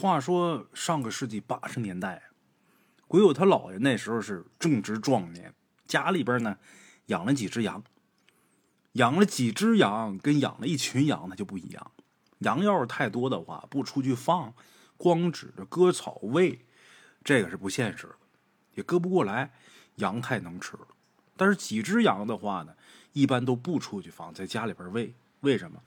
话说上个世纪八十年代，鬼友他姥爷那时候是正值壮年，家里边呢养了几只羊。养了几只羊跟养了一群羊那就不一样。羊要是太多的话，不出去放，光指着割草喂，这个是不现实的，也割不过来。羊太能吃了。但是几只羊的话呢，一般都不出去放，在家里边喂。为什么？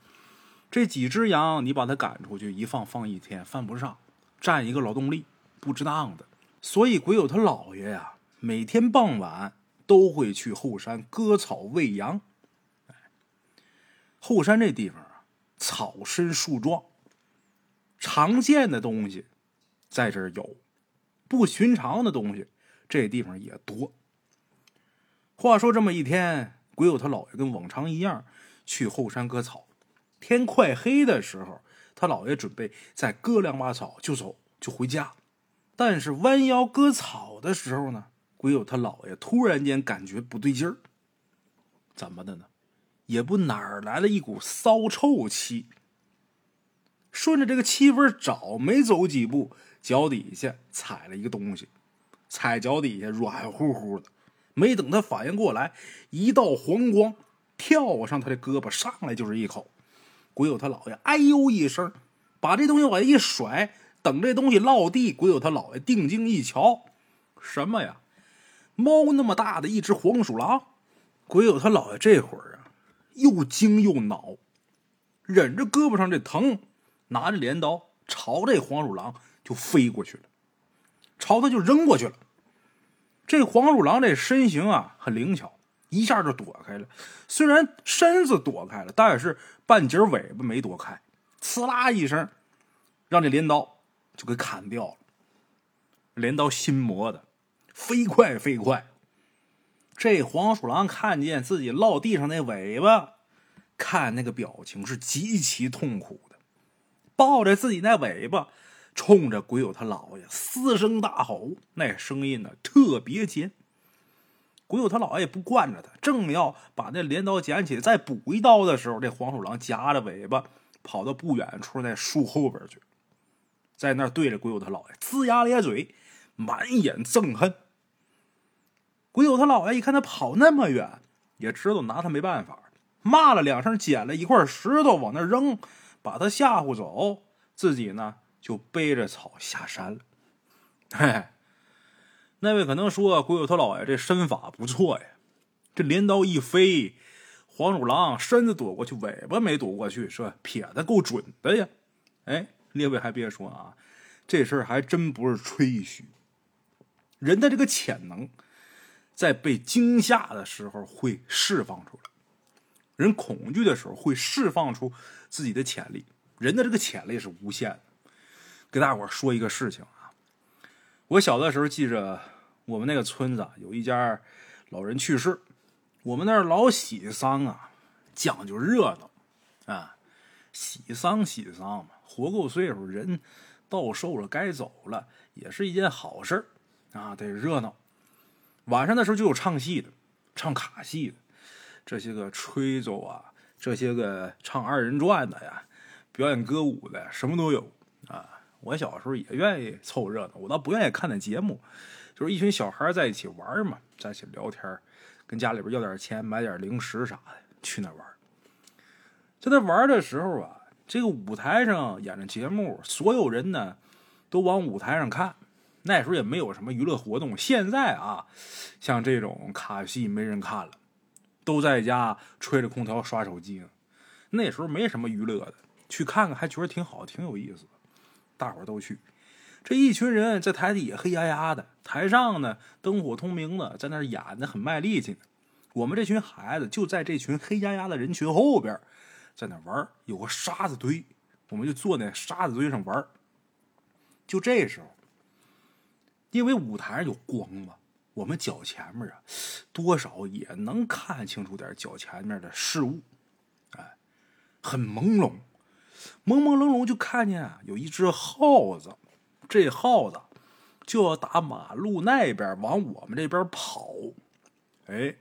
这几只羊你把它赶出去一放，放一天犯不上，占一个劳动力，不值当的。所以鬼友他姥爷呀，每天傍晚都会去后山割草喂羊。后山这地方啊，草深树壮，常见的东西在这儿有，不寻常的东西这地方也多。话说这么一天，鬼友他姥爷跟往常一样去后山割草。天快黑的时候，他姥爷准备再割两把草就走，就回家。但是弯腰割草的时候呢，鬼友他姥爷突然间感觉不对劲儿。怎么的呢？也不哪儿来了一股骚臭气。顺着这个气味找，没走几步，脚底下踩了一个东西，踩脚底下软乎乎的。没等他反应过来，一道黄光跳上他的胳膊，上来就是一口。鬼友他姥爷哎呦一声，把这东西往下一甩，等这东西落地，鬼友他姥爷定睛一瞧，什么呀？猫那么大的一只黄鼠狼！鬼友他姥爷这会儿啊，又惊又恼，忍着胳膊上这疼，拿着镰刀朝这黄鼠狼就飞过去了，朝他就扔过去了。这黄鼠狼这身形啊很灵巧。一下就躲开了，虽然身子躲开了，但是半截尾巴没躲开，呲啦一声，让这镰刀就给砍掉了。镰刀新磨的，飞快飞快。这黄鼠狼看见自己落地上那尾巴，看那个表情是极其痛苦的，抱着自己那尾巴，冲着鬼友他姥爷嘶声大吼，那声音呢特别尖。鬼友他姥爷也不惯着他，正要把那镰刀捡起来再补一刀的时候，这黄鼠狼夹着尾巴跑到不远处那树后边去，在那对着鬼友他姥爷龇牙咧嘴，满眼憎恨。鬼友他姥爷一看他跑那么远，也知道拿他没办法，骂了两声，捡了一块石头往那扔，把他吓唬走，自己呢就背着草下山了。嘿嘿。那位可能说：“鬼友他姥爷这身法不错呀，这镰刀一飞，黄鼠狼身子躲过去，尾巴没躲过去，是吧？撇的够准的呀！”哎，列位还别说啊，这事儿还真不是吹嘘。人的这个潜能，在被惊吓的时候会释放出来，人恐惧的时候会释放出自己的潜力。人的这个潜力是无限的。给大伙说一个事情啊，我小的时候记着。我们那个村子有一家老人去世，我们那儿老喜丧啊，讲究热闹啊，喜丧喜丧嘛，活够岁数，人到寿了该走了，也是一件好事啊，得热闹。晚上的时候就有唱戏的，唱卡戏的，这些个吹奏啊，这些个唱二人转的呀，表演歌舞的，什么都有啊。我小时候也愿意凑热闹，我倒不愿意看那节目。就是一群小孩在一起玩嘛，在一起聊天，跟家里边要点钱，买点零食啥的，去那玩。在那玩的时候啊，这个舞台上演着节目，所有人呢都往舞台上看。那时候也没有什么娱乐活动，现在啊，像这种卡戏没人看了，都在家吹着空调刷手机呢。那时候没什么娱乐的，去看看还觉得挺好，挺有意思的，大伙都去。这一群人在台底下黑压压的，台上呢灯火通明的，在那演的很卖力气呢。我们这群孩子就在这群黑压压的人群后边，在那玩有个沙子堆，我们就坐那沙子堆上玩就这时候，因为舞台上有光嘛，我们脚前面啊，多少也能看清楚点脚前面的事物，哎，很朦胧，朦朦胧胧就看见啊，有一只耗子。这耗子就要打马路那边往我们这边跑，哎，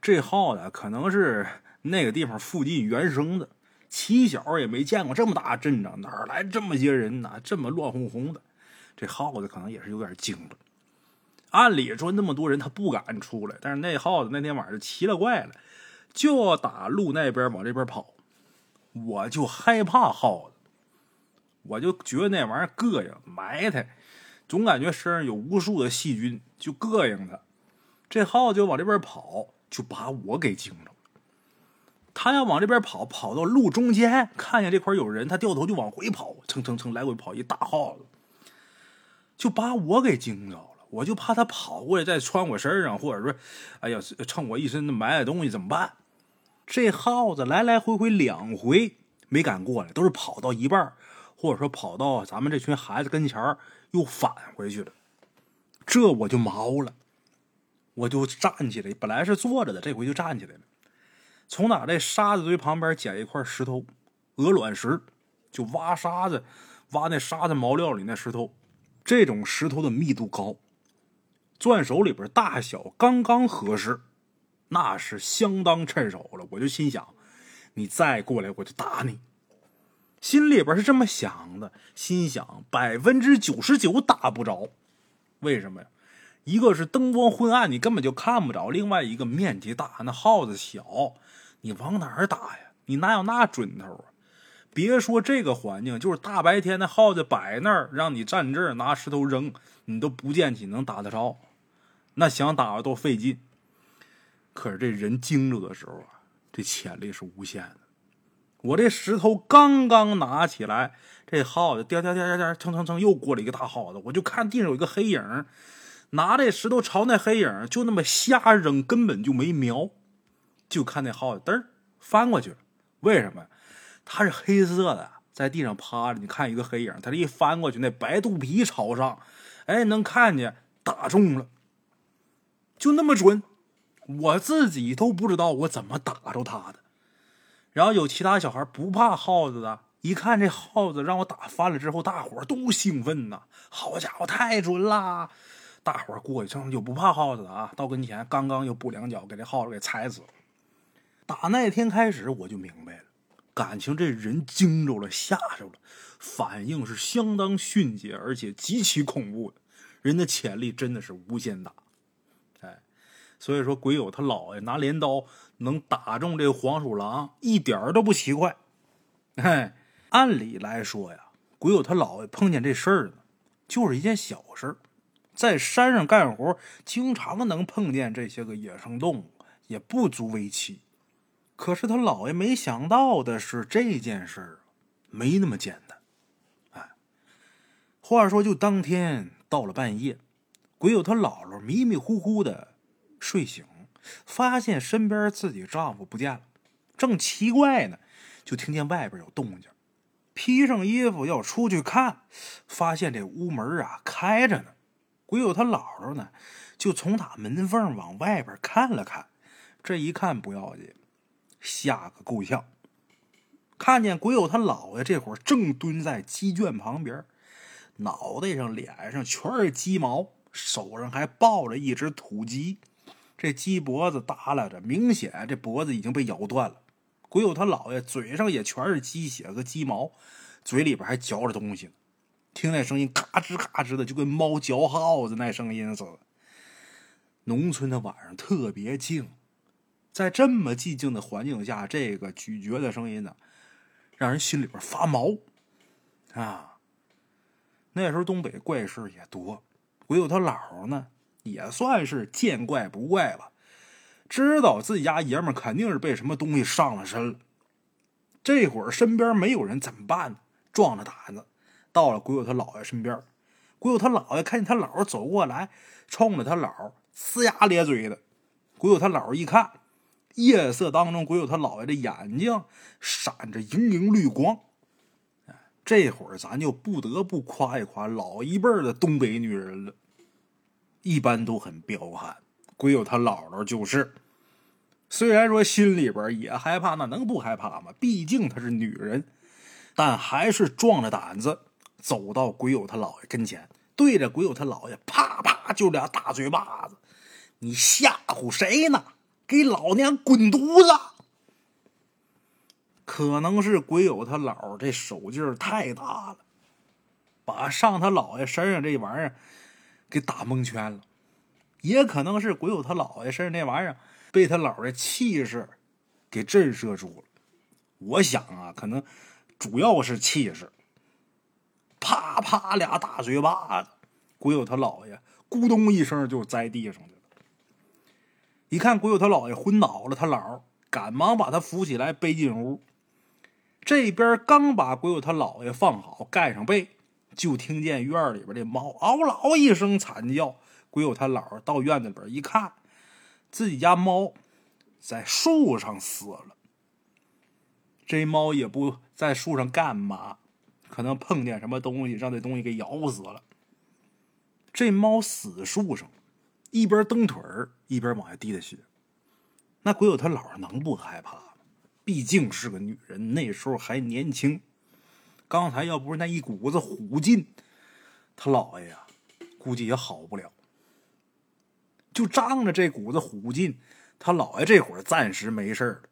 这耗子可能是那个地方附近原生的，起小也没见过这么大阵仗，哪来这么些人呢？这么乱哄哄的，这耗子可能也是有点惊了。按理说那么多人他不敢出来，但是那耗子那天晚上就奇了怪了，就要打路那边往这边跑，我就害怕耗子，我就觉得那玩意儿膈应埋汰，总感觉身上有无数的细菌，就膈应他。这耗子就往这边跑，就把我给惊着了。他要往这边跑，跑到路中间，看见这块有人，他掉头就往回跑，蹭蹭蹭来回跑，一大耗子，就把我给惊着了。我就怕他跑过来再穿我身上，或者说，哎呀，蹭我一身的埋汰东西怎么办？这耗子来来回回两回没敢过来，都是跑到一半，或者说跑到咱们这群孩子跟前又返回去了。这我就毛了。我就站起来，本来是坐着的，这回就站起来了。从哪这沙子堆旁边捡一块石头，鹅卵石，就挖沙子，挖那沙子毛料里那石头。这种石头的密度高，攥手里边大小刚刚合适，那是相当趁手了。我就心想，你再过来我就打你。心里边是这么想的，心想百分之九十九打不着，为什么呀？一个是灯光昏暗，你根本就看不着；另外一个面积大，那耗子小，你往哪儿打呀？你哪有那准头啊？别说这个环境，就是大白天的耗子摆那儿，让你站这儿拿石头扔，你都不见起能打得着。那想打都费劲。可是这人惊着的时候啊，这潜力是无限的。我这石头刚刚拿起来，这耗子颠颠颠颠颠，蹭蹭蹭又过来一个大耗子，我就看地上有一个黑影。拿这石头朝那黑影就那么瞎扔，根本就没瞄。就看那耗子嘚儿翻过去了。为什么？它是黑色的，在地上趴着。你看一个黑影，它这一翻过去，那白肚皮朝上，哎，能看见打中了，就那么准。我自己都不知道我怎么打着它的。然后有其他小孩不怕耗子的，一看这耗子让我打翻了之后，大伙都兴奋呐！好家伙，太准啦！大伙儿过去，上就不怕耗子的啊！到跟前，刚刚又补两脚给这耗子给踩死了。打那天开始，我就明白了，感情这人惊着了，吓着了，反应是相当迅捷，而且极其恐怖。人的潜力真的是无限大，哎，所以说鬼友他姥爷拿镰刀能打中这黄鼠狼，一点儿都不奇怪。哎，按理来说呀，鬼友他姥爷碰见这事儿呢，就是一件小事儿。在山上干活，经常能碰见这些个野生动物，也不足为奇。可是他姥爷没想到的是，这件事儿没那么简单。哎，话说，就当天到了半夜，鬼友他姥姥迷迷糊糊的睡醒，发现身边自己丈夫不见了，正奇怪呢，就听见外边有动静，披上衣服要出去看，发现这屋门啊开着呢。鬼友他姥姥呢，就从他门缝往外边看了看，这一看不要紧，吓个够呛。看见鬼友他姥爷这会儿正蹲在鸡圈旁边，脑袋上、脸上全是鸡毛，手上还抱着一只土鸡，这鸡脖子耷拉着，明显这脖子已经被咬断了。鬼友他姥爷嘴上也全是鸡血和鸡毛，嘴里边还嚼着东西呢。听那声音，嘎吱嘎吱的，就跟猫嚼耗子那声音似的。农村的晚上特别静，在这么寂静的环境下，这个咀嚼的声音呢，让人心里边发毛啊。那时候东北怪事也多，鬼友他姥呢，也算是见怪不怪吧，知道自己家爷们肯定是被什么东西上了身了。这会儿身边没有人怎么办呢？壮着胆子。到了鬼友他姥爷身边，鬼友他姥爷看见他姥走过来，冲着他姥呲牙咧嘴的。鬼友他姥一看，夜色当中，鬼友他姥爷的眼睛闪着莹莹绿光。这会儿咱就不得不夸一夸老一辈的东北女人了，一般都很彪悍。鬼友他姥姥就是，虽然说心里边也害怕，那能不害怕吗？毕竟她是女人，但还是壮着胆子。走到鬼友他姥爷跟前，对着鬼友他姥爷啪啪就俩大嘴巴子。你吓唬谁呢？给老娘滚犊子！可能是鬼友他姥这手劲儿太大了，把上他姥爷身上这玩意儿给打蒙圈了；也可能是鬼友他姥爷身上那玩意儿被他姥爷气势给震慑住了。我想啊，可能主要是气势。啪啪俩大嘴巴子，鬼友他姥爷咕咚一声就栽地上去了。一看鬼友他姥爷昏倒了，他姥赶忙把他扶起来背进屋。这边刚把鬼友他姥爷放好，盖上被，就听见院里边这猫嗷嗷一声惨叫。鬼友他姥到院子里边一看，自己家猫在树上死了。这猫也不在树上干嘛，可能碰见什么东西，让这东西给咬死了。这猫死树上，一边蹬腿儿，一边往下滴的血。那鬼友他姥能不害怕吗？毕竟是个女人，那时候还年轻。刚才要不是那一股子虎劲，他姥爷呀，估计也好不了。就仗着这股子虎劲，他姥爷这会儿暂时没事了。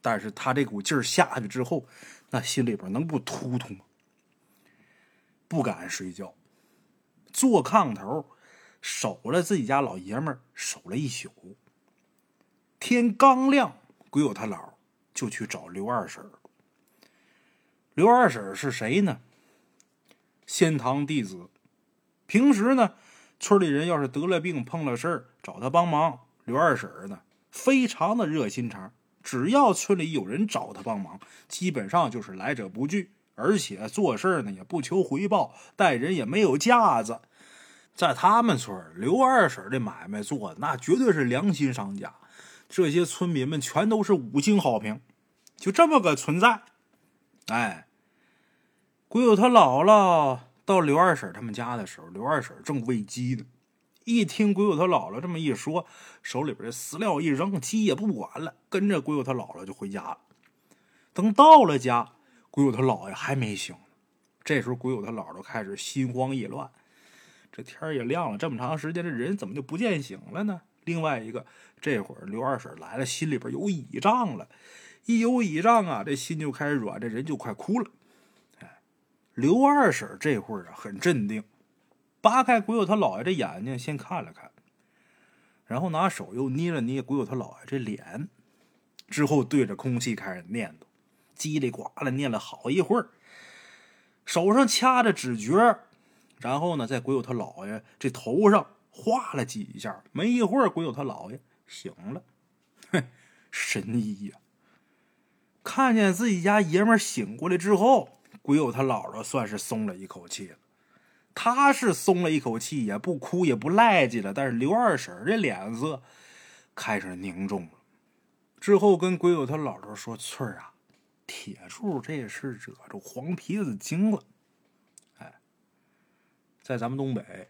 但是他这股劲儿下去之后，那心里边能不突突吗？不敢睡觉，坐炕头守了自己家老爷们儿，守了一宿。天刚亮，鬼友他姥。就去找刘二婶刘二婶是谁呢？仙堂弟子。平时呢，村里人要是得了病、碰了事儿，找他帮忙，刘二婶呢，非常的热心肠。只要村里有人找他帮忙，基本上就是来者不拒，而且做事呢也不求回报，待人也没有架子。在他们村，刘二婶的买卖做的那绝对是良心商家。这些村民们全都是五星好评，就这么个存在。哎，鬼友他姥姥到刘二婶他们家的时候，刘二婶正喂鸡呢。一听鬼友他姥姥这么一说，手里边的饲料一扔，鸡也不管了，跟着鬼友他姥姥就回家了。等到了家，鬼友他姥爷还没醒。这时候，鬼友他姥姥开始心慌意乱。这天也亮了，这么长时间，这人怎么就不见醒了呢？另外一个，这会儿刘二婶来了，心里边有倚仗了，一有倚仗啊，这心就开始软，这人就快哭了。刘二婶这会儿啊很镇定，扒开鬼友他姥爷这眼睛，先看了看，然后拿手又捏了捏鬼友他姥爷这脸，之后对着空气开始念叨，叽里呱啦念了好一会儿，手上掐着纸诀，然后呢，在鬼友他姥爷这头上。画了几下，没一会儿，鬼友他姥爷醒了。哼，神医呀！看见自己家爷们醒过来之后，鬼友他姥姥算是松了一口气了。他是松了一口气，也不哭也不赖叽了。但是刘二婶这脸色开始凝重了。之后跟鬼友他姥姥说：“翠儿啊，铁柱这是惹着黄皮子精了。哎，在咱们东北。”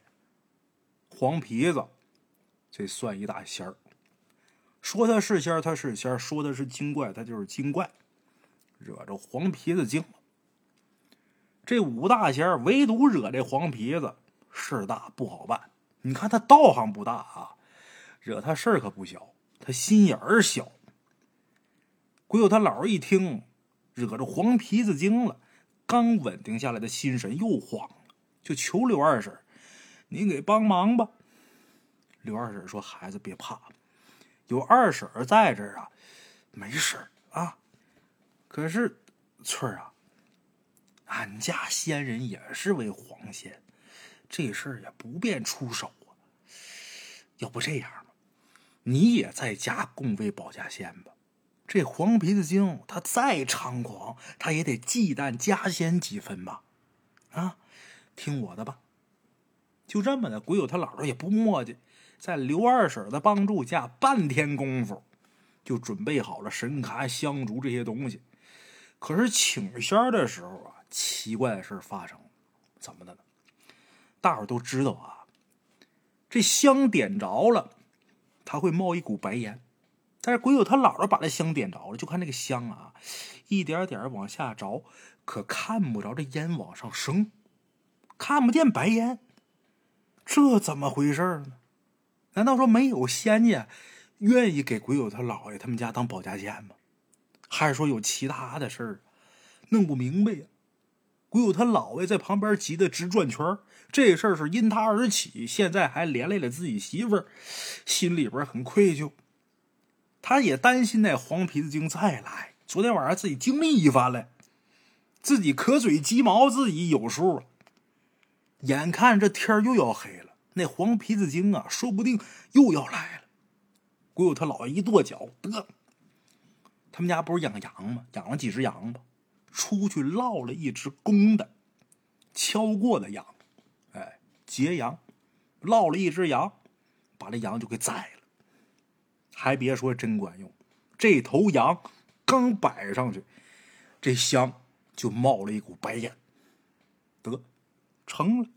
黄皮子，这算一大仙儿。说他是仙儿，他是仙儿；说他是精怪，他就是精怪。惹着黄皮子精了，这五大仙唯独惹这黄皮子事大不好办。你看他道行不大啊，惹他事儿可不小。他心眼儿小。鬼友他姥一听，惹着黄皮子精了，刚稳定下来的心神又慌了，就求刘二婶。您给帮忙吧，刘二婶说：“孩子别怕，有二婶在这儿啊，没事啊。可是翠儿啊，俺家仙人也是位黄仙，这事儿也不便出手啊。要不这样吧，你也在家供位保家仙吧。这黄皮子精他再猖狂，他也得忌惮家仙几分吧？啊，听我的吧。”就这么的，鬼友他姥姥也不磨叽，在刘二婶的帮助下，半天功夫就准备好了神龛、香烛这些东西。可是请仙的时候啊，奇怪的事发生，怎么的呢？大伙都知道啊，这香点着了，它会冒一股白烟。但是鬼友他姥姥把这香点着了，就看这个香啊，一点点往下着，可看不着这烟往上升，看不见白烟。这怎么回事呢？难道说没有仙家愿意给鬼友他姥爷他们家当保家仙吗？还是说有其他的事儿？弄不明白呀。鬼友他姥爷在旁边急得直转圈这事儿是因他而起，现在还连累了自己媳妇儿，心里边很愧疚。他也担心那黄皮子精再来。昨天晚上自己经历一番了，自己可嘴鸡毛，自己有数。眼看这天又要黑了，那黄皮子精啊，说不定又要来了。鬼友他姥爷一跺脚，得，他们家不是养羊吗？养了几只羊吧，出去捞了一只公的，敲过的羊，哎，截羊，捞了一只羊，把这羊就给宰了。还别说，真管用，这头羊。刚摆上去，这香就冒了一股白烟，得成了。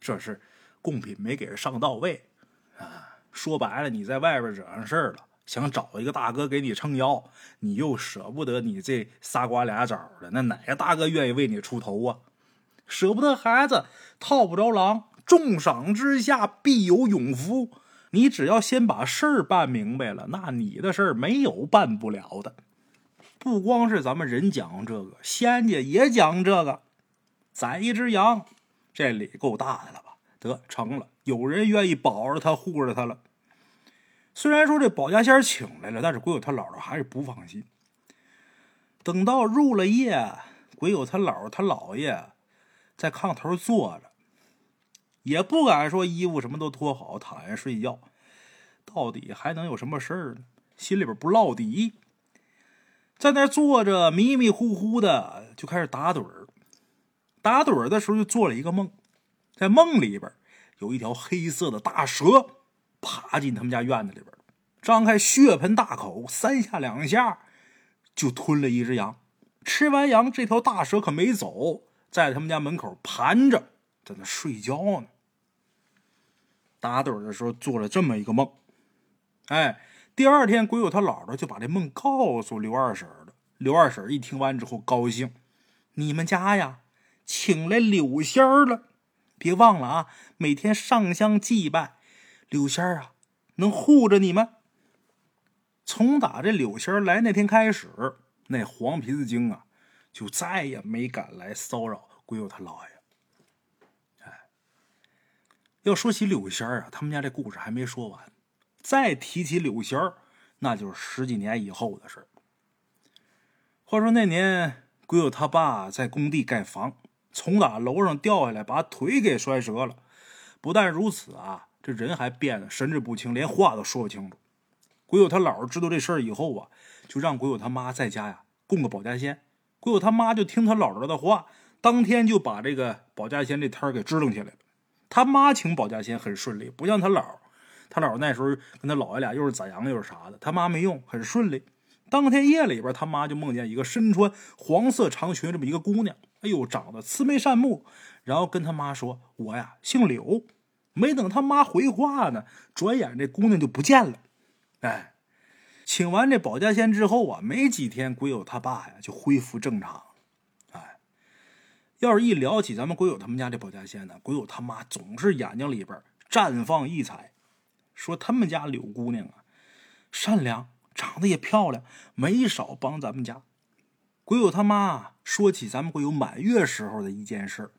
这是贡品没给人上到位啊！说白了，你在外边惹上事儿了，想找一个大哥给你撑腰，你又舍不得你这仨瓜俩枣的，那哪个大哥愿意为你出头啊？舍不得孩子套不着狼，重赏之下必有勇夫。你只要先把事儿办明白了，那你的事儿没有办不了的。不光是咱们人讲这个，仙家也讲这个。宰一只羊，这礼够大的了吧？得成了，有人愿意保着他，护着他了。虽然说这保家仙请来了，但是鬼友他姥姥还是不放心。等到入了夜，鬼友他姥姥他姥爷在炕头坐着。也不敢说衣服什么都脱好躺下睡觉，到底还能有什么事儿呢？心里边不落底，在那坐着迷迷糊糊的就开始打盹儿。打盹儿的时候就做了一个梦，在梦里边有一条黑色的大蛇爬进他们家院子里边，张开血盆大口，三下两下就吞了一只羊。吃完羊，这条大蛇可没走，在他们家门口盘着，在那睡觉呢。打盹的时候做了这么一个梦，哎，第二天鬼友他姥姥就把这梦告诉刘二婶了。刘二婶一听完之后高兴：“你们家呀，请来柳仙儿了，别忘了啊，每天上香祭拜，柳仙儿啊能护着你们。”从打这柳仙儿来那天开始，那黄皮子精啊就再也没敢来骚扰鬼友他姥爷。哎要说起柳仙儿啊，他们家这故事还没说完。再提起柳仙儿，那就是十几年以后的事。话说那年，鬼友他爸在工地盖房，从打楼上掉下来，把腿给摔折了。不但如此啊，这人还变得神志不清，连话都说不清楚。鬼友他姥知道这事儿以后啊，就让鬼友他妈在家呀供个保家仙。鬼友他妈就听他姥姥的话，当天就把这个保家仙这摊儿给支棱起来了。他妈请保家仙很顺利，不像他姥他姥那时候跟他姥爷俩又是宰羊又是啥的，他妈没用，很顺利。当天夜里边，他妈就梦见一个身穿黄色长裙这么一个姑娘，哎呦，长得慈眉善目，然后跟他妈说：“我呀姓柳。”没等他妈回话呢，转眼这姑娘就不见了。哎，请完这保家仙之后啊，没几天，鬼友他爸呀就恢复正常。哎要是一聊起咱们鬼友他们家这保家仙呢，鬼友他妈总是眼睛里边绽放异彩，说他们家柳姑娘啊，善良，长得也漂亮，没少帮咱们家。鬼友他妈说起咱们鬼友满月时候的一件事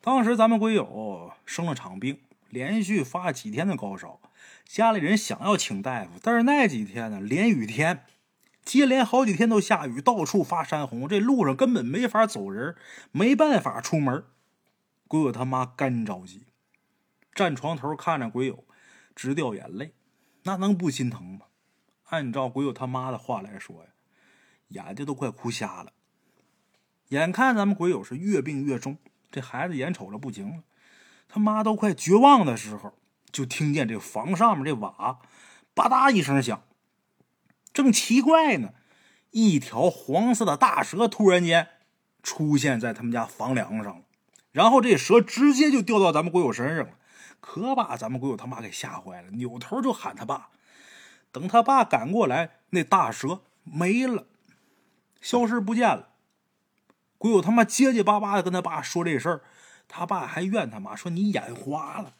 当时咱们鬼友生了场病，连续发几天的高烧，家里人想要请大夫，但是那几天呢，连雨天。接连好几天都下雨，到处发山洪，这路上根本没法走人，没办法出门。鬼友他妈干着急，站床头看着鬼友，直掉眼泪，那能不心疼吗？按照鬼友他妈的话来说呀，眼睛都快哭瞎了。眼看咱们鬼友是越病越重，这孩子眼瞅着不行了，他妈都快绝望的时候，就听见这房上面这瓦吧嗒一声响。正奇怪呢，一条黄色的大蛇突然间出现在他们家房梁上了，然后这蛇直接就掉到咱们鬼友身上了，可把咱们鬼友他妈给吓坏了，扭头就喊他爸。等他爸赶过来，那大蛇没了，消失不见了。鬼友他妈结结巴巴的跟他爸说这事儿，他爸还怨他妈说你眼花了，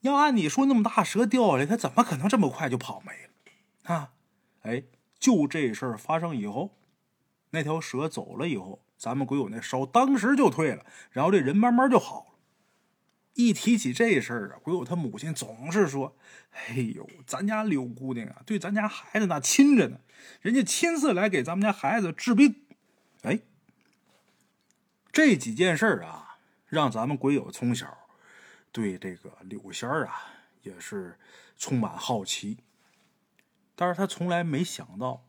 要按你说那么大蛇掉下来，他怎么可能这么快就跑没了啊？哎，就这事儿发生以后，那条蛇走了以后，咱们鬼友那烧当时就退了，然后这人慢慢就好了。一提起这事儿啊，鬼友他母亲总是说：“哎呦，咱家柳姑娘啊，对咱家孩子那亲着呢，人家亲自来给咱们家孩子治病。”哎，这几件事儿啊，让咱们鬼友从小对这个柳仙啊也是充满好奇。但是他从来没想到，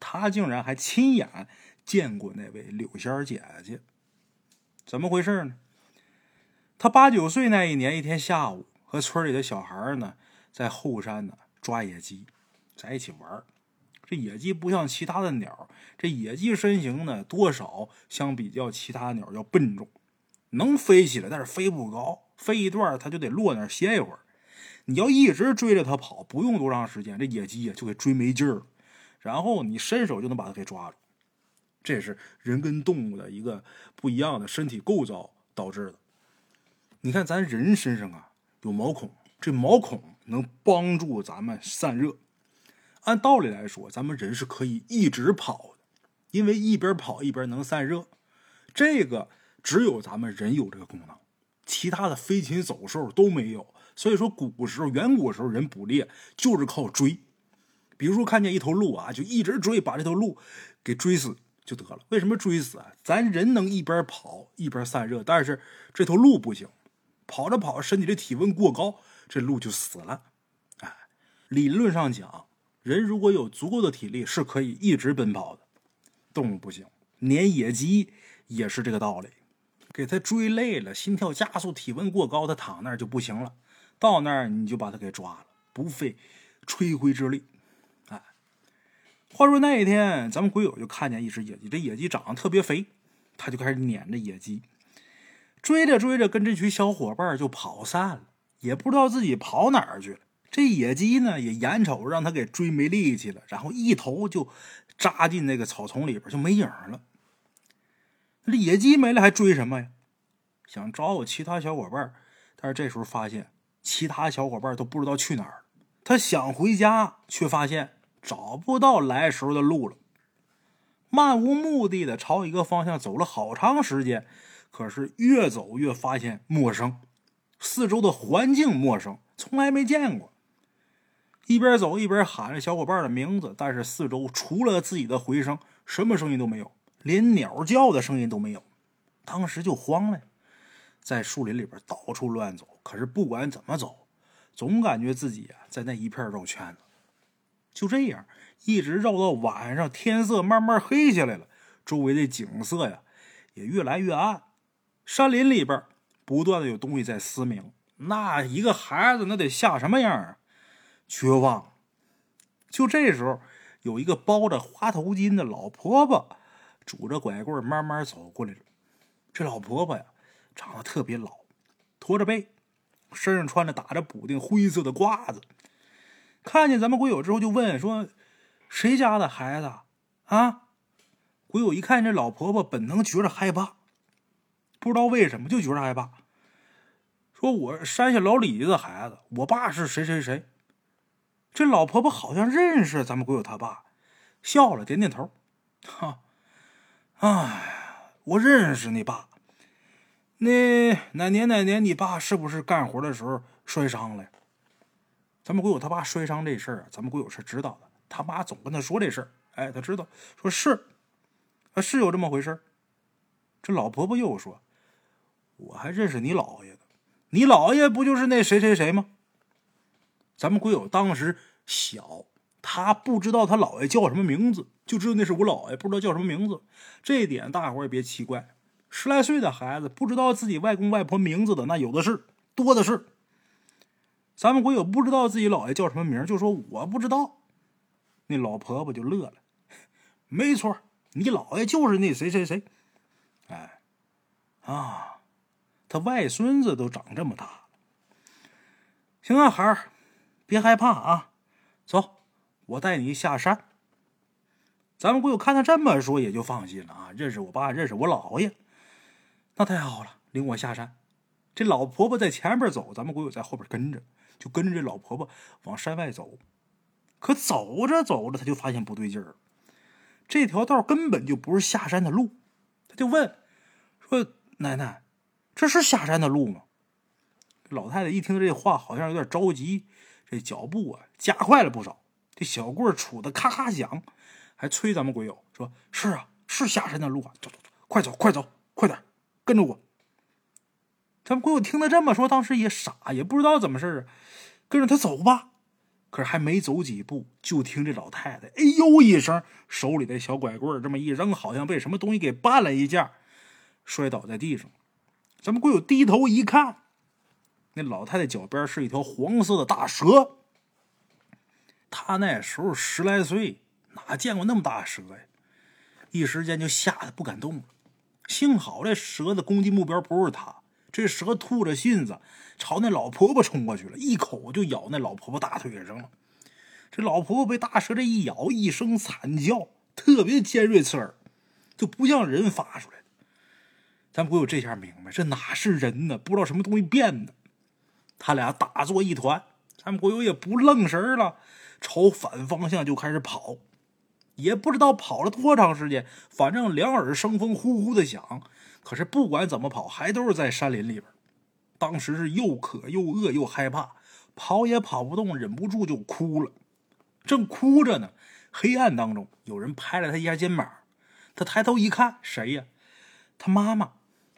他竟然还亲眼见过那位柳仙姐姐。怎么回事呢？他八九岁那一年，一天下午，和村里的小孩呢，在后山呢抓野鸡，在一起玩这野鸡不像其他的鸟，这野鸡身形呢，多少相比较其他鸟要笨重，能飞起来，但是飞不高，飞一段它就得落那儿歇一会儿。你要一直追着它跑，不用多长时间，这野鸡呀就给追没劲儿了，然后你伸手就能把它给抓住。这是人跟动物的一个不一样的身体构造导致的。你看，咱人身上啊有毛孔，这毛孔能帮助咱们散热。按道理来说，咱们人是可以一直跑的，因为一边跑一边能散热。这个只有咱们人有这个功能，其他的飞禽走兽都没有。所以说，古时候、远古时候人捕猎就是靠追。比如说，看见一头鹿啊，就一直追，把这头鹿给追死就得了。为什么追死啊？咱人能一边跑一边散热，但是这头鹿不行。跑着跑着，身体的体温过高，这鹿就死了。哎，理论上讲，人如果有足够的体力，是可以一直奔跑的。动物不行，撵野鸡也是这个道理。给他追累了，心跳加速，体温过高，他躺那儿就不行了。到那儿你就把他给抓了，不费吹灰之力。哎，话说那一天，咱们鬼友就看见一只野鸡，这野鸡长得特别肥，他就开始撵着野鸡。追着追着，跟这群小伙伴就跑散了，也不知道自己跑哪儿去了。这野鸡呢，也眼瞅着让他给追没力气了，然后一头就扎进那个草丛里边，就没影了。这野鸡没了，还追什么呀？想找我其他小伙伴，但是这时候发现其他小伙伴都不知道去哪儿。他想回家，却发现找不到来时候的路了，漫无目的的朝一个方向走了好长时间。可是越走越发现陌生，四周的环境陌生，从来没见过。一边走一边喊着小伙伴的名字，但是四周除了自己的回声，什么声音都没有，连鸟叫的声音都没有。当时就慌了，在树林里边到处乱走。可是不管怎么走，总感觉自己啊在那一片绕圈子。就这样，一直绕到晚上，天色慢慢黑下来了，周围的景色呀也越来越暗。山林里边不断的有东西在嘶鸣，那一个孩子那得吓什么样啊？绝望。就这时候，有一个包着花头巾的老婆婆，拄着拐棍慢慢走过来了。这老婆婆呀，长得特别老，驼着背，身上穿着打着补丁灰色的褂子。看见咱们鬼友之后，就问说：“谁家的孩子啊？”鬼友一看这老婆婆，本能觉着害怕。不知道为什么就觉着害怕，说我山下老李家的孩子，我爸是谁谁谁。这老婆婆好像认识咱们鬼友他爸，笑了，点点头。哈，哎，我认识你爸。那哪年哪年你爸是不是干活的时候摔伤了？咱们鬼友他爸摔伤这事儿啊，咱们鬼友是知道的。他妈总跟他说这事儿，哎，他知道，说是，啊，是有这么回事这老婆婆又说。我还认识你姥爷呢，你姥爷不就是那谁谁谁吗？咱们鬼友当时小，他不知道他姥爷叫什么名字，就知道那是我姥爷，不知道叫什么名字。这一点大伙也别奇怪，十来岁的孩子不知道自己外公外婆名字的那有的是，多的是。咱们国有不知道自己姥爷叫什么名，就说我不知道。那老婆婆就乐了，没错，你姥爷就是那谁谁谁。哎，啊。他外孙子都长这么大了，行啊，孩儿，别害怕啊，走，我带你下山。咱们鬼友看他这么说，也就放心了啊，认识我爸，认识我姥爷，那太好了，领我下山。这老婆婆在前边走，咱们鬼友在后边跟着，就跟着这老婆婆往山外走。可走着走着，他就发现不对劲儿，这条道根本就不是下山的路。他就问说：“奶奶，这是下山的路吗？”老太太一听这话，好像有点着急，这脚步啊加快了不少。这小棍杵的咔咔响，还催咱们鬼友说：“是啊，是下山的路啊，走走走，快走快走，快点跟着我。”咱们鬼友听他这么说，当时也傻，也不知道怎么事啊，跟着他走吧。可是还没走几步，就听这老太太“哎呦”一声，手里的小拐棍这么一扔，好像被什么东西给绊了一下，摔倒在地上。咱们鬼友低头一看，那老太太脚边是一条黄色的大蛇。他那时候十来岁，哪见过那么大蛇呀？一时间就吓得不敢动了。幸好这蛇的攻击目标不是他。这蛇吐着信子，朝那老婆婆冲过去了，一口就咬那老婆婆大腿上了。这老婆婆被大蛇这一咬，一声惨叫，特别尖锐刺耳，就不像人发出来的。咱不有这下明白，这哪是人呢？不知道什么东西变的。他俩打作一团，咱们国友也不愣神了，朝反方向就开始跑。也不知道跑了多长时间，反正两耳生风，呼呼的响。可是不管怎么跑，还都是在山林里边。当时是又渴又饿又害怕，跑也跑不动，忍不住就哭了。正哭着呢，黑暗当中有人拍了他一下肩膀。他抬头一看，谁呀？他妈妈。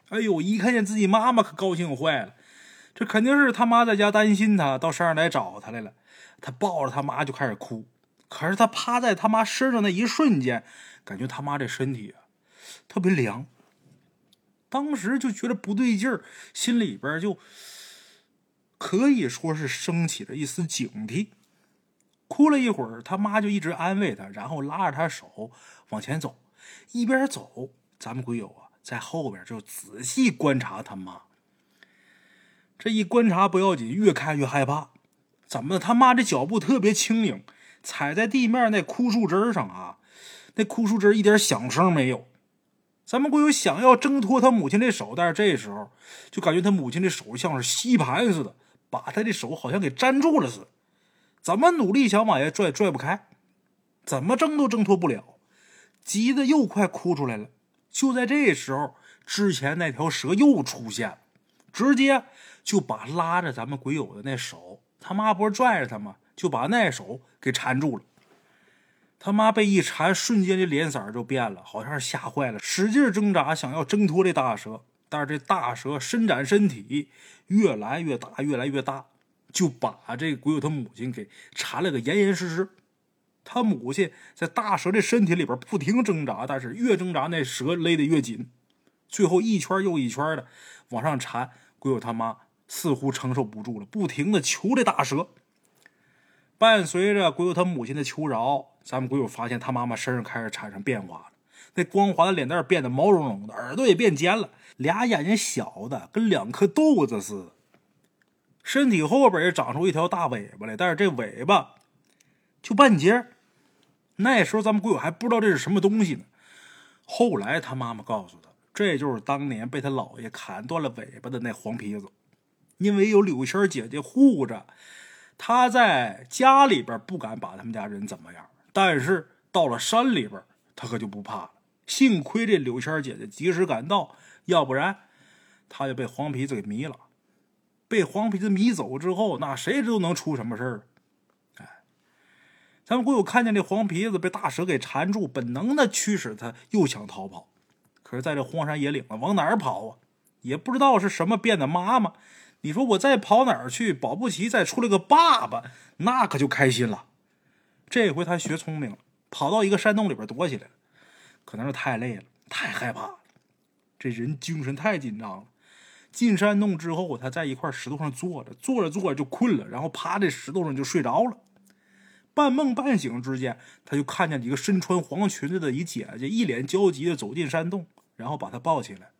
哎呦，一看见自己妈妈，可高兴坏了。这肯定是他妈在家担心他，到山上来找他来了。他抱着他妈就开始哭。可是他趴在他妈身上那一瞬间，感觉他妈这身体啊特别凉。当时就觉得不对劲儿，心里边就可以说是升起了一丝警惕。哭了一会儿，他妈就一直安慰他，然后拉着他手往前走。一边走，咱们鬼友啊在后边就仔细观察他妈。这一观察不要紧，越看越害怕。怎么他妈这脚步特别轻盈，踩在地面那枯树枝上啊，那枯树枝一点响声没有。咱们鬼友想要挣脱他母亲的手，但是这时候就感觉他母亲的手像是吸盘似的，把他的手好像给粘住了似的，怎么努力想往下拽，拽不开，怎么挣都挣脱不了，急得又快哭出来了。就在这时候，之前那条蛇又出现了，直接就把拉着咱们鬼友的那手，他妈不是拽着他吗？就把那手给缠住了。他妈被一缠，瞬间这脸色就变了，好像是吓坏了，使劲挣扎，想要挣脱这大蛇。但是这大蛇伸展身体，越来越大，越来越大，就把这鬼友他母亲给缠了个严严实实。他母亲在大蛇的身体里边不停挣扎，但是越挣扎，那蛇勒得越紧，最后一圈又一圈的往上缠。鬼友他妈似乎承受不住了，不停的求这大蛇。伴随着鬼友他母亲的求饶，咱们鬼友发现他妈妈身上开始产生变化了。那光滑的脸蛋变得毛茸茸的，耳朵也变尖了，俩眼睛小的跟两颗豆子似的。身体后边也长出一条大尾巴来，但是这尾巴就半截。那时候咱们鬼友还不知道这是什么东西呢。后来他妈妈告诉他，这就是当年被他姥爷砍断了尾巴的那黄皮子，因为有柳仙姐姐护着。他在家里边不敢把他们家人怎么样，但是到了山里边，他可就不怕了。幸亏这柳仙姐姐及时赶到，要不然他就被黄皮子给迷了。被黄皮子迷走之后，那谁知道能出什么事儿？哎，咱们鬼友看见这黄皮子被大蛇给缠住，本能的驱使他又想逃跑，可是在这荒山野岭啊，往哪儿跑啊？也不知道是什么变的妈妈。你说我再跑哪儿去？保不齐再出来个爸爸，那可就开心了。这回他学聪明了，跑到一个山洞里边躲起来了。可能是太累了，太害怕了，这人精神太紧张了。进山洞之后，他在一块石头上坐着，坐着坐着就困了，然后趴在石头上就睡着了。半梦半醒之间，他就看见一个身穿黄裙子的一姐姐，一脸焦急的走进山洞，然后把他抱起来。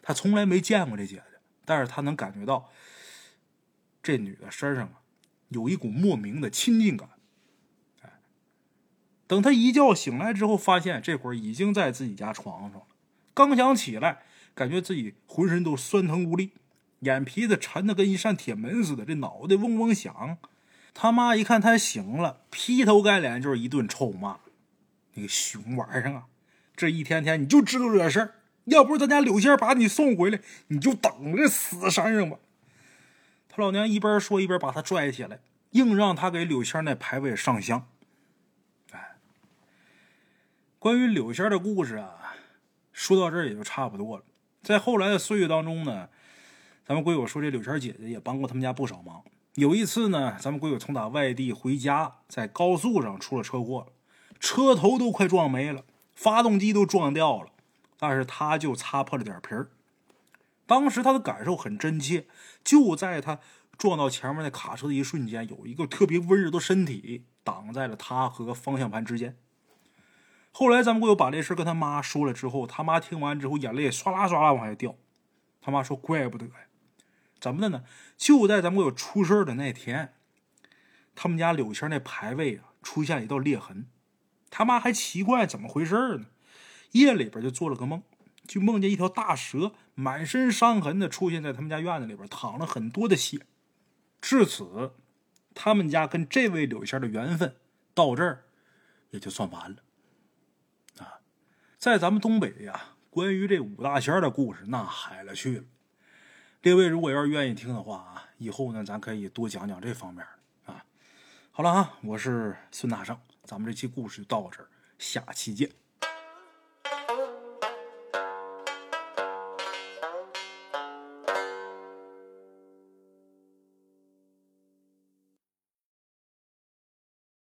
他从来没见过这姐姐。但是他能感觉到，这女的身上啊，有一股莫名的亲近感。哎，等他一觉醒来之后，发现这会儿已经在自己家床上了。刚想起来，感觉自己浑身都酸疼无力，眼皮子沉的跟一扇铁门似的，这脑袋嗡嗡响。他妈一看他醒了，劈头盖脸就是一顿臭骂：“你个熊玩意儿啊！这一天天你就知道惹事儿，要不是咱家柳仙把你送回来，你就等着死山上吧！”他老娘一边说一边把他拽起来，硬让他给柳仙那牌位上香。哎，关于柳仙的故事啊。说到这儿也就差不多了。在后来的岁月当中呢，咱们鬼友说这柳仙姐姐也帮过他们家不少忙。有一次呢，咱们鬼友从打外地回家，在高速上出了车祸，车头都快撞没了，发动机都撞掉了，但是他就擦破了点皮儿。当时他的感受很真切，就在他撞到前面那卡车的一瞬间，有一个特别温柔的身体挡在了他和方向盘之间。后来咱们鬼友把这事跟他妈说了之后，他妈听完之后眼泪唰啦唰啦往下掉。他妈说：“怪不得呀，怎么的呢？就在咱们鬼友出事的那天，他们家柳青那牌位啊出现了一道裂痕。他妈还奇怪怎么回事呢？夜里边就做了个梦，就梦见一条大蛇满身伤痕的出现在他们家院子里边，淌了很多的血。至此，他们家跟这位柳仙的缘分到这儿也就算完了。”啊在咱们东北呀，关于这五大仙的故事那海了去了。列位如果要是愿意听的话啊，以后呢咱可以多讲讲这方面啊。好了啊，我是孙大圣，咱们这期故事就到这儿，下期见。